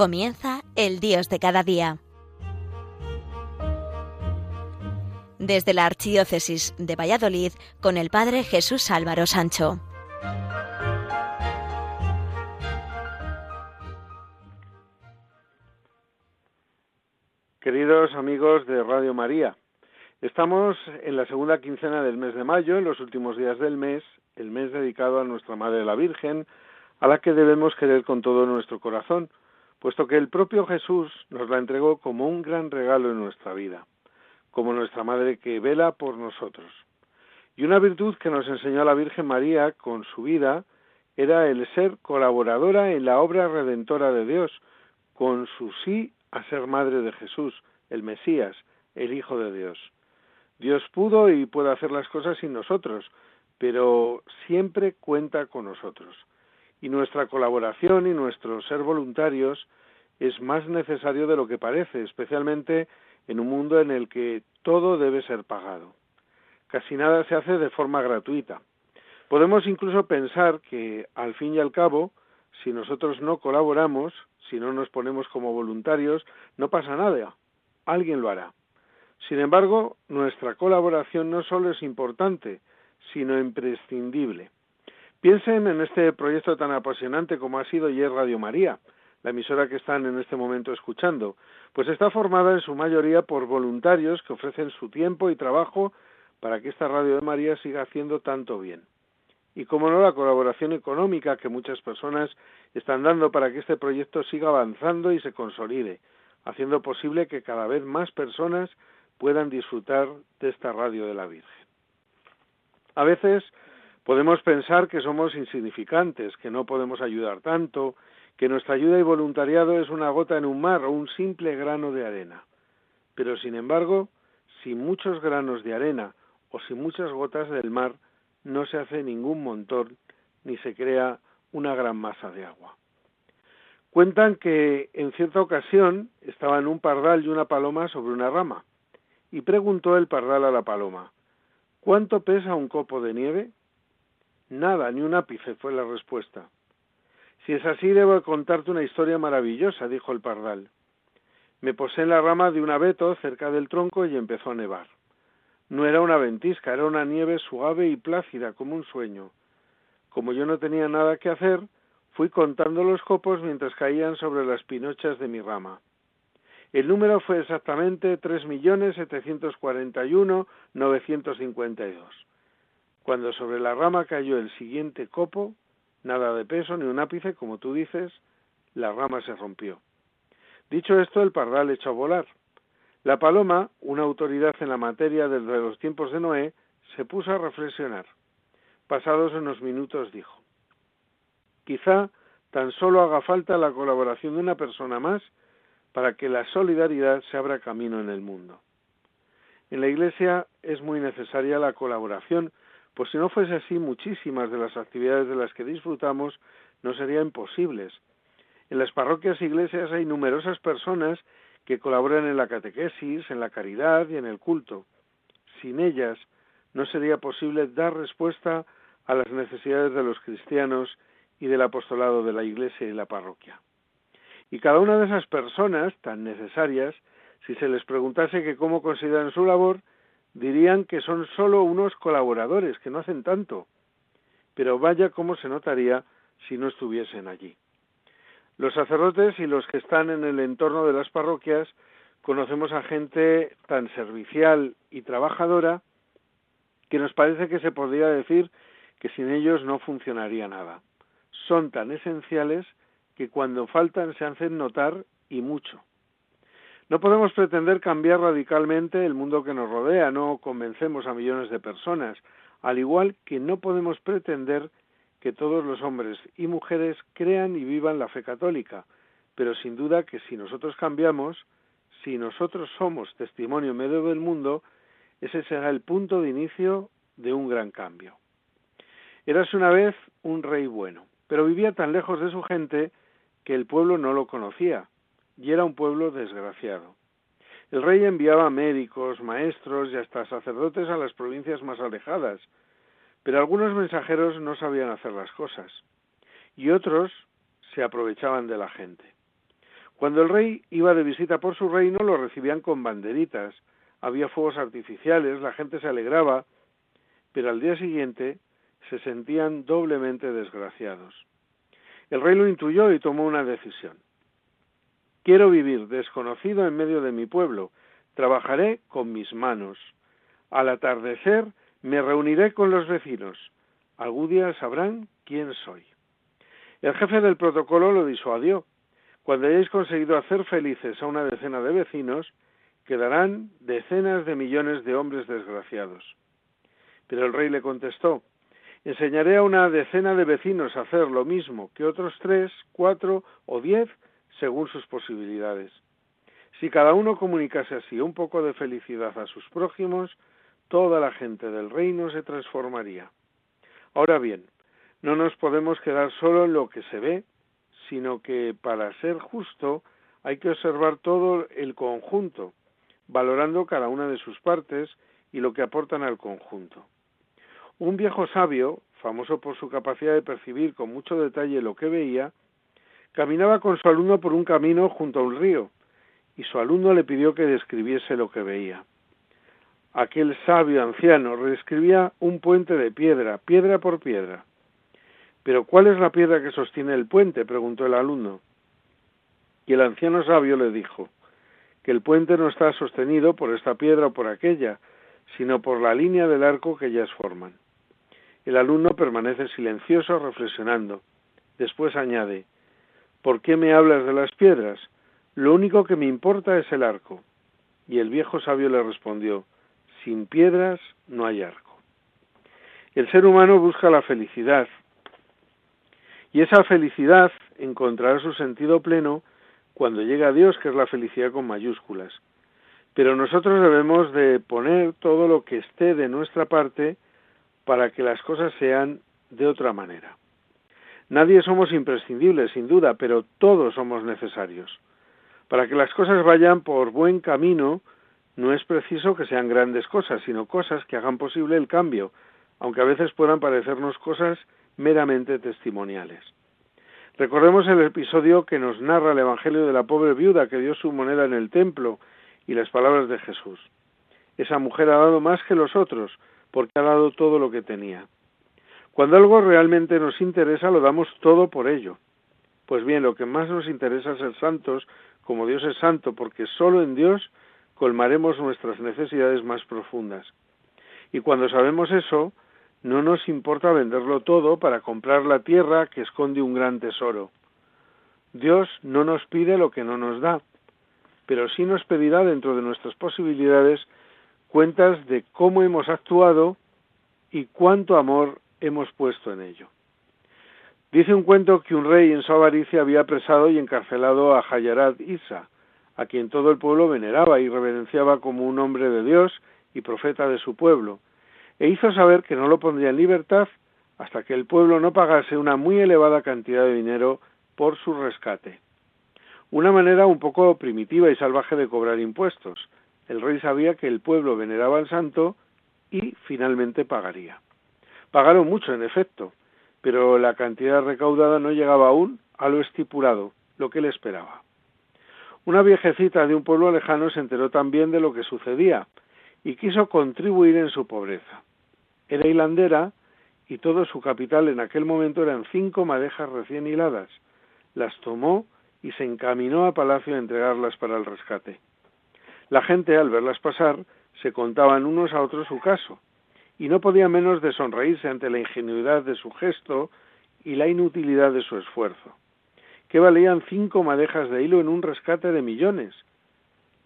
Comienza el Dios de cada día. Desde la Archidiócesis de Valladolid con el Padre Jesús Álvaro Sancho. Queridos amigos de Radio María, estamos en la segunda quincena del mes de mayo, en los últimos días del mes, el mes dedicado a nuestra Madre la Virgen, a la que debemos querer con todo nuestro corazón, puesto que el propio Jesús nos la entregó como un gran regalo en nuestra vida, como nuestra Madre que vela por nosotros. Y una virtud que nos enseñó la Virgen María con su vida era el ser colaboradora en la obra redentora de Dios, con su sí a ser Madre de Jesús, el Mesías, el Hijo de Dios. Dios pudo y puede hacer las cosas sin nosotros, pero siempre cuenta con nosotros y nuestra colaboración y nuestro ser voluntarios es más necesario de lo que parece, especialmente en un mundo en el que todo debe ser pagado. Casi nada se hace de forma gratuita. Podemos incluso pensar que, al fin y al cabo, si nosotros no colaboramos, si no nos ponemos como voluntarios, no pasa nada. Alguien lo hará. Sin embargo, nuestra colaboración no solo es importante, sino imprescindible. Piensen en este proyecto tan apasionante como ha sido y Radio María, la emisora que están en este momento escuchando, pues está formada en su mayoría por voluntarios que ofrecen su tiempo y trabajo para que esta Radio de María siga haciendo tanto bien. Y como no, la colaboración económica que muchas personas están dando para que este proyecto siga avanzando y se consolide, haciendo posible que cada vez más personas puedan disfrutar de esta radio de la Virgen. A veces Podemos pensar que somos insignificantes, que no podemos ayudar tanto, que nuestra ayuda y voluntariado es una gota en un mar o un simple grano de arena. Pero, sin embargo, sin muchos granos de arena o sin muchas gotas del mar, no se hace ningún montón ni se crea una gran masa de agua. Cuentan que en cierta ocasión estaban un pardal y una paloma sobre una rama, y preguntó el pardal a la paloma ¿Cuánto pesa un copo de nieve? Nada, ni un ápice fue la respuesta. Si es así, debo contarte una historia maravillosa, dijo el pardal. Me posé en la rama de un abeto cerca del tronco y empezó a nevar. No era una ventisca, era una nieve suave y plácida como un sueño. Como yo no tenía nada que hacer, fui contando los copos mientras caían sobre las pinochas de mi rama. El número fue exactamente tres millones setecientos cuarenta y uno novecientos cincuenta y dos. Cuando sobre la rama cayó el siguiente copo, nada de peso ni un ápice, como tú dices, la rama se rompió. Dicho esto, el pardal echó a volar. La paloma, una autoridad en la materia desde los tiempos de Noé, se puso a reflexionar. Pasados unos minutos dijo, quizá tan solo haga falta la colaboración de una persona más para que la solidaridad se abra camino en el mundo. En la Iglesia es muy necesaria la colaboración pues si no fuese así, muchísimas de las actividades de las que disfrutamos no serían posibles. En las parroquias e iglesias hay numerosas personas que colaboran en la catequesis, en la caridad y en el culto. Sin ellas no sería posible dar respuesta a las necesidades de los cristianos y del apostolado de la iglesia y la parroquia. Y cada una de esas personas tan necesarias, si se les preguntase que cómo consideran su labor, dirían que son solo unos colaboradores, que no hacen tanto. Pero vaya cómo se notaría si no estuviesen allí. Los sacerdotes y los que están en el entorno de las parroquias conocemos a gente tan servicial y trabajadora que nos parece que se podría decir que sin ellos no funcionaría nada. Son tan esenciales que cuando faltan se hacen notar y mucho. No podemos pretender cambiar radicalmente el mundo que nos rodea, no convencemos a millones de personas, al igual que no podemos pretender que todos los hombres y mujeres crean y vivan la fe católica, pero sin duda que si nosotros cambiamos, si nosotros somos testimonio medio del mundo, ese será el punto de inicio de un gran cambio. Eras una vez un rey bueno, pero vivía tan lejos de su gente que el pueblo no lo conocía, y era un pueblo desgraciado. El rey enviaba médicos, maestros y hasta sacerdotes a las provincias más alejadas, pero algunos mensajeros no sabían hacer las cosas, y otros se aprovechaban de la gente. Cuando el rey iba de visita por su reino, lo recibían con banderitas, había fuegos artificiales, la gente se alegraba, pero al día siguiente se sentían doblemente desgraciados. El rey lo intuyó y tomó una decisión. Quiero vivir desconocido en medio de mi pueblo, trabajaré con mis manos. Al atardecer me reuniré con los vecinos. Algún día sabrán quién soy. El jefe del protocolo lo disuadió. Cuando hayáis conseguido hacer felices a una decena de vecinos, quedarán decenas de millones de hombres desgraciados. Pero el rey le contestó, enseñaré a una decena de vecinos a hacer lo mismo que otros tres, cuatro o diez según sus posibilidades. Si cada uno comunicase así un poco de felicidad a sus prójimos, toda la gente del reino se transformaría. Ahora bien, no nos podemos quedar solo en lo que se ve, sino que para ser justo hay que observar todo el conjunto, valorando cada una de sus partes y lo que aportan al conjunto. Un viejo sabio, famoso por su capacidad de percibir con mucho detalle lo que veía, caminaba con su alumno por un camino junto a un río, y su alumno le pidió que describiese lo que veía. Aquel sabio anciano reescribía un puente de piedra, piedra por piedra. ¿Pero cuál es la piedra que sostiene el puente? preguntó el alumno. Y el anciano sabio le dijo que el puente no está sostenido por esta piedra o por aquella, sino por la línea del arco que ellas forman. El alumno permanece silencioso reflexionando. Después añade ¿Por qué me hablas de las piedras? Lo único que me importa es el arco. Y el viejo sabio le respondió Sin piedras no hay arco. El ser humano busca la felicidad, y esa felicidad encontrará su sentido pleno cuando llega a Dios, que es la felicidad con mayúsculas. Pero nosotros debemos de poner todo lo que esté de nuestra parte para que las cosas sean de otra manera. Nadie somos imprescindibles, sin duda, pero todos somos necesarios. Para que las cosas vayan por buen camino, no es preciso que sean grandes cosas, sino cosas que hagan posible el cambio, aunque a veces puedan parecernos cosas meramente testimoniales. Recordemos el episodio que nos narra el Evangelio de la pobre viuda que dio su moneda en el templo y las palabras de Jesús. Esa mujer ha dado más que los otros, porque ha dado todo lo que tenía. Cuando algo realmente nos interesa, lo damos todo por ello. Pues bien, lo que más nos interesa es ser santos, como Dios es santo, porque solo en Dios colmaremos nuestras necesidades más profundas. Y cuando sabemos eso, no nos importa venderlo todo para comprar la tierra que esconde un gran tesoro. Dios no nos pide lo que no nos da, pero sí nos pedirá dentro de nuestras posibilidades cuentas de cómo hemos actuado y cuánto amor hemos puesto en ello. Dice un cuento que un rey en su avaricia había apresado y encarcelado a Hayarat Isa, a quien todo el pueblo veneraba y reverenciaba como un hombre de Dios y profeta de su pueblo, e hizo saber que no lo pondría en libertad hasta que el pueblo no pagase una muy elevada cantidad de dinero por su rescate. Una manera un poco primitiva y salvaje de cobrar impuestos. El rey sabía que el pueblo veneraba al santo y finalmente pagaría. Pagaron mucho, en efecto, pero la cantidad recaudada no llegaba aún a lo estipulado, lo que él esperaba. Una viejecita de un pueblo lejano se enteró también de lo que sucedía y quiso contribuir en su pobreza. Era hilandera y todo su capital en aquel momento eran cinco madejas recién hiladas. Las tomó y se encaminó a palacio a entregarlas para el rescate. La gente, al verlas pasar, se contaban unos a otros su caso, y no podía menos de sonreírse ante la ingenuidad de su gesto y la inutilidad de su esfuerzo. ¿Qué valían cinco madejas de hilo en un rescate de millones?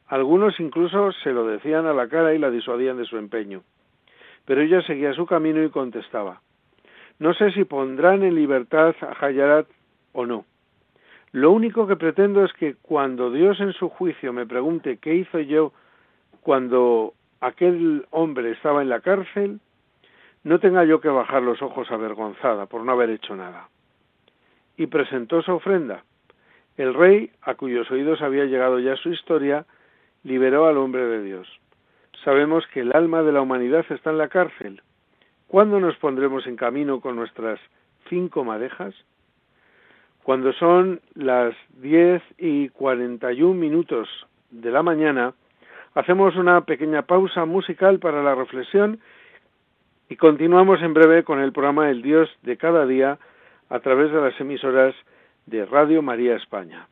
Algunos incluso se lo decían a la cara y la disuadían de su empeño pero ella seguía su camino y contestaba No sé si pondrán en libertad a Hayarat o no. Lo único que pretendo es que cuando Dios en su juicio me pregunte qué hizo yo cuando aquel hombre estaba en la cárcel, no tenga yo que bajar los ojos avergonzada por no haber hecho nada. Y presentó su ofrenda. El rey, a cuyos oídos había llegado ya su historia, liberó al hombre de Dios. Sabemos que el alma de la humanidad está en la cárcel. ¿Cuándo nos pondremos en camino con nuestras cinco madejas? Cuando son las 10 y 41 minutos de la mañana, hacemos una pequeña pausa musical para la reflexión y continuamos en breve con el programa El Dios de cada día a través de las emisoras de Radio María España.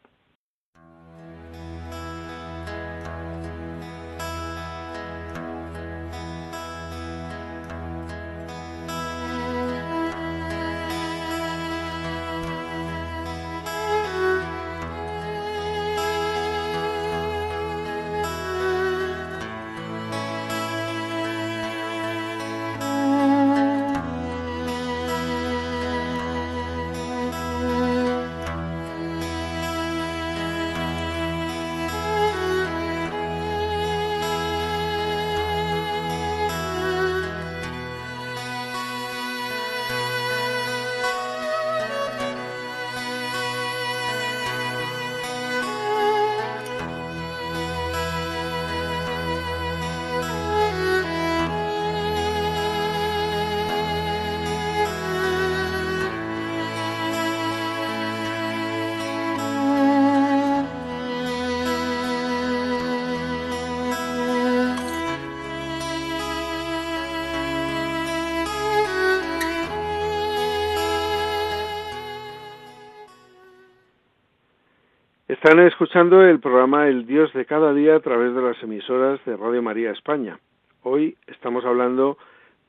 Están escuchando el programa El Dios de cada día a través de las emisoras de Radio María España. Hoy estamos hablando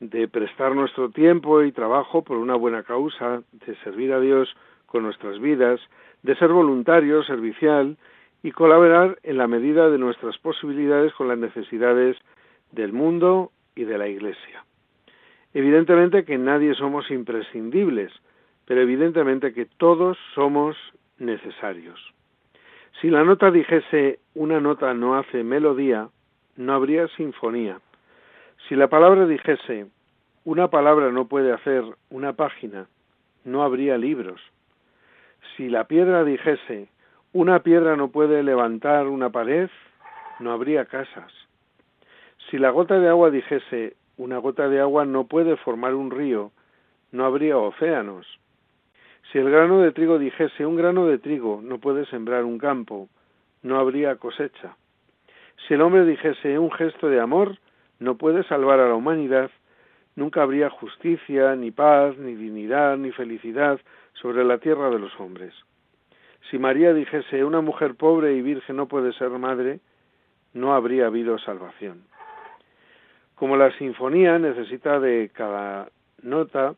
de prestar nuestro tiempo y trabajo por una buena causa, de servir a Dios con nuestras vidas, de ser voluntario, servicial y colaborar en la medida de nuestras posibilidades con las necesidades del mundo y de la Iglesia. Evidentemente que nadie somos imprescindibles, pero evidentemente que todos somos necesarios. Si la nota dijese una nota no hace melodía, no habría sinfonía. Si la palabra dijese una palabra no puede hacer una página, no habría libros. Si la piedra dijese una piedra no puede levantar una pared, no habría casas. Si la gota de agua dijese una gota de agua no puede formar un río, no habría océanos. Si el grano de trigo dijese un grano de trigo no puede sembrar un campo, no habría cosecha. Si el hombre dijese un gesto de amor no puede salvar a la humanidad, nunca habría justicia, ni paz, ni dignidad, ni felicidad sobre la tierra de los hombres. Si María dijese una mujer pobre y virgen no puede ser madre, no habría habido salvación. Como la sinfonía necesita de cada nota,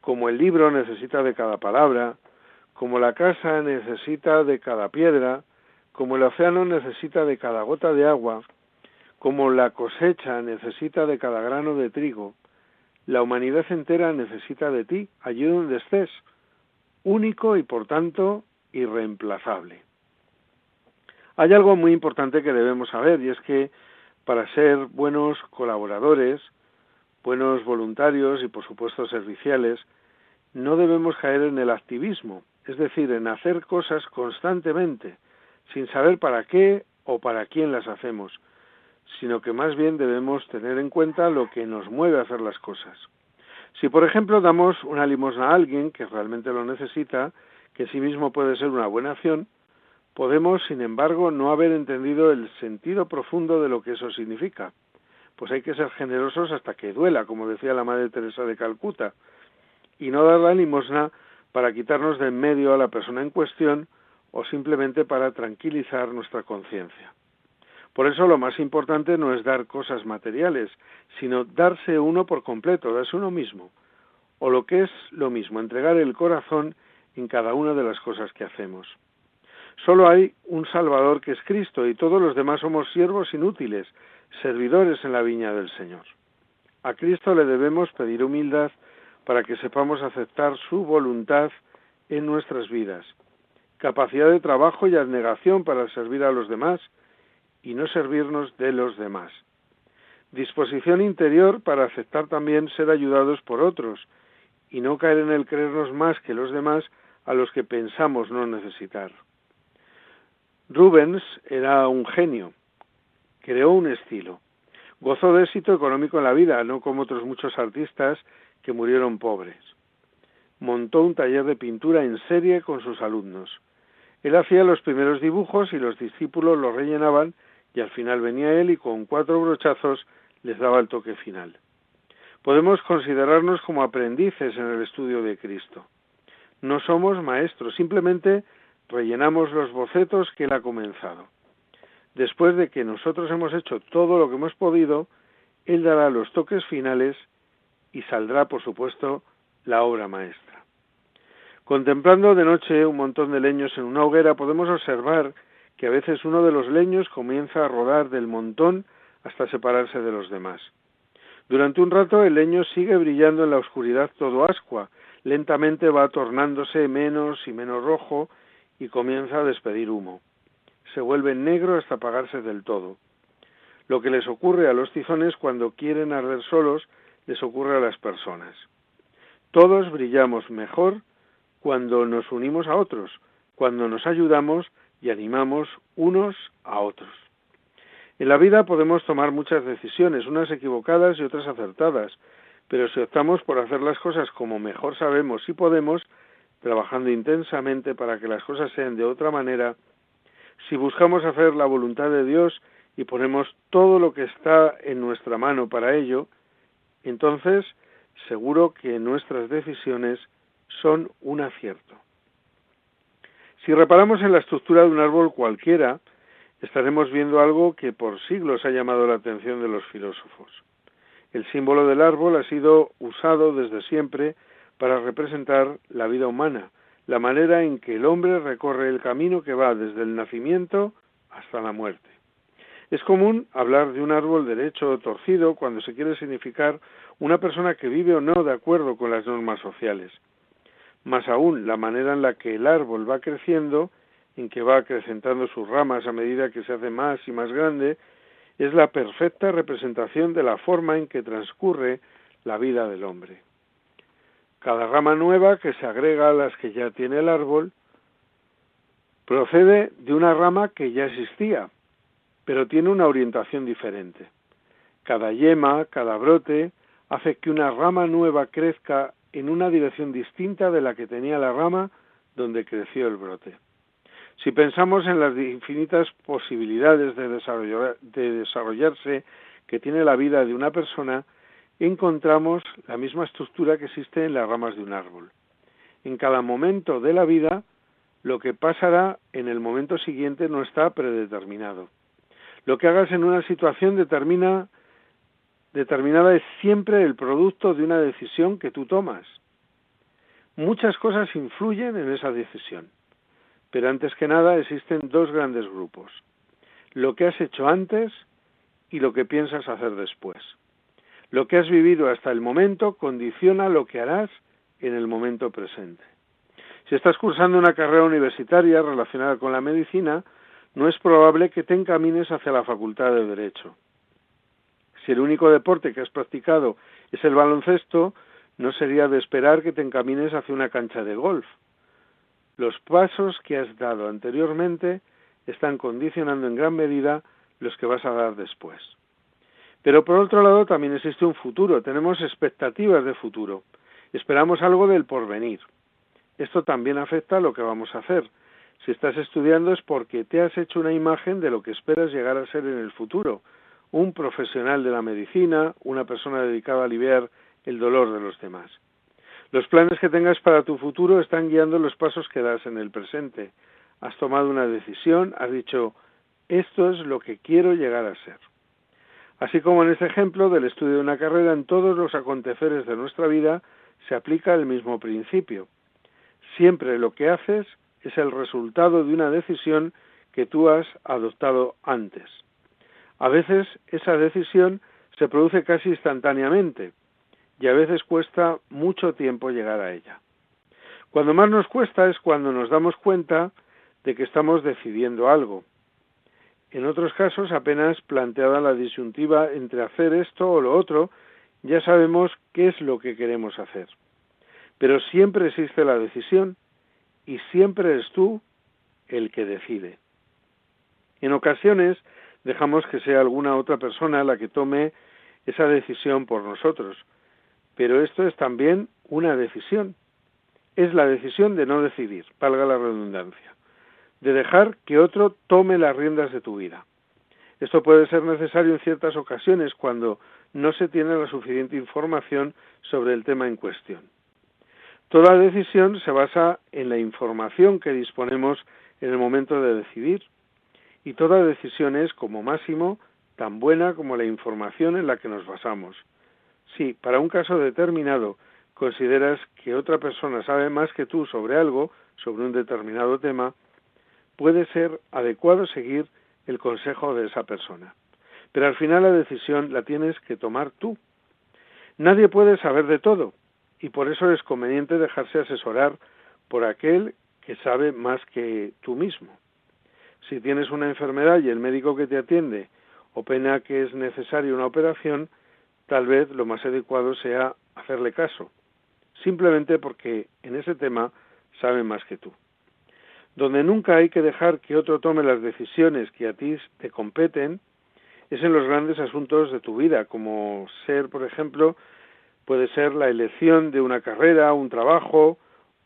como el libro necesita de cada palabra, como la casa necesita de cada piedra, como el océano necesita de cada gota de agua, como la cosecha necesita de cada grano de trigo, la humanidad entera necesita de ti, allí donde estés, único y por tanto irreemplazable. Hay algo muy importante que debemos saber y es que para ser buenos colaboradores, buenos voluntarios y por supuesto serviciales, no debemos caer en el activismo, es decir, en hacer cosas constantemente, sin saber para qué o para quién las hacemos, sino que más bien debemos tener en cuenta lo que nos mueve a hacer las cosas. Si, por ejemplo, damos una limosna a alguien que realmente lo necesita, que en sí mismo puede ser una buena acción, podemos, sin embargo, no haber entendido el sentido profundo de lo que eso significa pues hay que ser generosos hasta que duela, como decía la Madre Teresa de Calcuta, y no dar la limosna para quitarnos de en medio a la persona en cuestión o simplemente para tranquilizar nuestra conciencia. Por eso lo más importante no es dar cosas materiales, sino darse uno por completo, darse uno mismo, o lo que es lo mismo, entregar el corazón en cada una de las cosas que hacemos. Solo hay un Salvador que es Cristo y todos los demás somos siervos inútiles, servidores en la viña del Señor. A Cristo le debemos pedir humildad para que sepamos aceptar su voluntad en nuestras vidas, capacidad de trabajo y abnegación para servir a los demás y no servirnos de los demás, disposición interior para aceptar también ser ayudados por otros y no caer en el creernos más que los demás a los que pensamos no necesitar. Rubens era un genio, creó un estilo. Gozó de éxito económico en la vida, no como otros muchos artistas que murieron pobres. montó un taller de pintura en serie con sus alumnos. Él hacía los primeros dibujos y los discípulos los rellenaban y al final venía él y con cuatro brochazos les daba el toque final. Podemos considerarnos como aprendices en el estudio de Cristo. No somos maestros, simplemente rellenamos los bocetos que Él ha comenzado. Después de que nosotros hemos hecho todo lo que hemos podido, Él dará los toques finales y saldrá, por supuesto, la obra maestra. Contemplando de noche un montón de leños en una hoguera, podemos observar que a veces uno de los leños comienza a rodar del montón hasta separarse de los demás. Durante un rato el leño sigue brillando en la oscuridad todo ascua, lentamente va tornándose menos y menos rojo y comienza a despedir humo. Se vuelve negro hasta apagarse del todo. Lo que les ocurre a los tizones cuando quieren arder solos, les ocurre a las personas. Todos brillamos mejor cuando nos unimos a otros, cuando nos ayudamos y animamos unos a otros. En la vida podemos tomar muchas decisiones, unas equivocadas y otras acertadas, pero si optamos por hacer las cosas como mejor sabemos y podemos, trabajando intensamente para que las cosas sean de otra manera, si buscamos hacer la voluntad de Dios y ponemos todo lo que está en nuestra mano para ello, entonces seguro que nuestras decisiones son un acierto. Si reparamos en la estructura de un árbol cualquiera, estaremos viendo algo que por siglos ha llamado la atención de los filósofos. El símbolo del árbol ha sido usado desde siempre para representar la vida humana, la manera en que el hombre recorre el camino que va desde el nacimiento hasta la muerte. Es común hablar de un árbol derecho o torcido cuando se quiere significar una persona que vive o no de acuerdo con las normas sociales. Más aún, la manera en la que el árbol va creciendo, en que va acrecentando sus ramas a medida que se hace más y más grande, es la perfecta representación de la forma en que transcurre la vida del hombre. Cada rama nueva que se agrega a las que ya tiene el árbol procede de una rama que ya existía, pero tiene una orientación diferente. Cada yema, cada brote, hace que una rama nueva crezca en una dirección distinta de la que tenía la rama donde creció el brote. Si pensamos en las infinitas posibilidades de, de desarrollarse que tiene la vida de una persona, encontramos la misma estructura que existe en las ramas de un árbol. En cada momento de la vida, lo que pasará en el momento siguiente no está predeterminado. Lo que hagas en una situación determina, determinada es siempre el producto de una decisión que tú tomas. Muchas cosas influyen en esa decisión, pero antes que nada existen dos grandes grupos, lo que has hecho antes y lo que piensas hacer después. Lo que has vivido hasta el momento condiciona lo que harás en el momento presente. Si estás cursando una carrera universitaria relacionada con la medicina, no es probable que te encamines hacia la facultad de Derecho. Si el único deporte que has practicado es el baloncesto, no sería de esperar que te encamines hacia una cancha de golf. Los pasos que has dado anteriormente están condicionando en gran medida los que vas a dar después. Pero por otro lado también existe un futuro, tenemos expectativas de futuro, esperamos algo del porvenir. Esto también afecta a lo que vamos a hacer. Si estás estudiando es porque te has hecho una imagen de lo que esperas llegar a ser en el futuro, un profesional de la medicina, una persona dedicada a aliviar el dolor de los demás. Los planes que tengas para tu futuro están guiando los pasos que das en el presente. Has tomado una decisión, has dicho, esto es lo que quiero llegar a ser. Así como en este ejemplo del estudio de una carrera, en todos los aconteceres de nuestra vida se aplica el mismo principio. Siempre lo que haces es el resultado de una decisión que tú has adoptado antes. A veces esa decisión se produce casi instantáneamente y a veces cuesta mucho tiempo llegar a ella. Cuando más nos cuesta es cuando nos damos cuenta de que estamos decidiendo algo. En otros casos, apenas planteada la disyuntiva entre hacer esto o lo otro, ya sabemos qué es lo que queremos hacer. Pero siempre existe la decisión y siempre eres tú el que decide. En ocasiones dejamos que sea alguna otra persona la que tome esa decisión por nosotros, pero esto es también una decisión. es la decisión de no decidir, valga la redundancia, de dejar que otro tome las riendas de tu vida. Esto puede ser necesario en ciertas ocasiones cuando no se tiene la suficiente información sobre el tema en cuestión. Toda decisión se basa en la información que disponemos en el momento de decidir y toda decisión es, como máximo, tan buena como la información en la que nos basamos. Si, para un caso determinado, consideras que otra persona sabe más que tú sobre algo, sobre un determinado tema, puede ser adecuado seguir el consejo de esa persona. Pero al final la decisión la tienes que tomar tú. Nadie puede saber de todo y por eso es conveniente dejarse asesorar por aquel que sabe más que tú mismo. Si tienes una enfermedad y el médico que te atiende opina que es necesaria una operación, tal vez lo más adecuado sea hacerle caso, simplemente porque en ese tema sabe más que tú. Donde nunca hay que dejar que otro tome las decisiones que a ti te competen es en los grandes asuntos de tu vida, como ser, por ejemplo, puede ser la elección de una carrera, un trabajo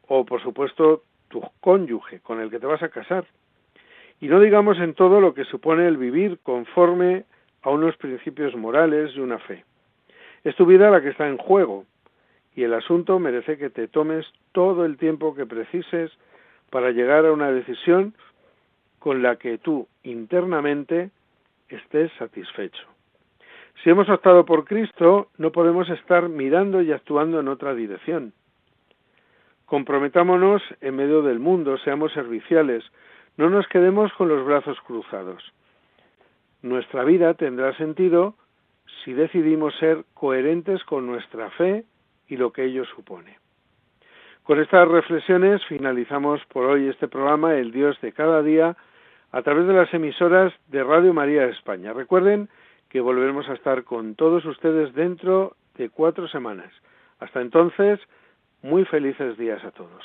o, por supuesto, tu cónyuge con el que te vas a casar. Y no digamos en todo lo que supone el vivir conforme a unos principios morales y una fe. Es tu vida la que está en juego y el asunto merece que te tomes todo el tiempo que precises para llegar a una decisión con la que tú internamente estés satisfecho. Si hemos optado por Cristo, no podemos estar mirando y actuando en otra dirección. Comprometámonos en medio del mundo, seamos serviciales, no nos quedemos con los brazos cruzados. Nuestra vida tendrá sentido si decidimos ser coherentes con nuestra fe y lo que ello supone. Con estas reflexiones finalizamos por hoy este programa El Dios de cada día a través de las emisoras de Radio María España. Recuerden que volveremos a estar con todos ustedes dentro de cuatro semanas. Hasta entonces, muy felices días a todos.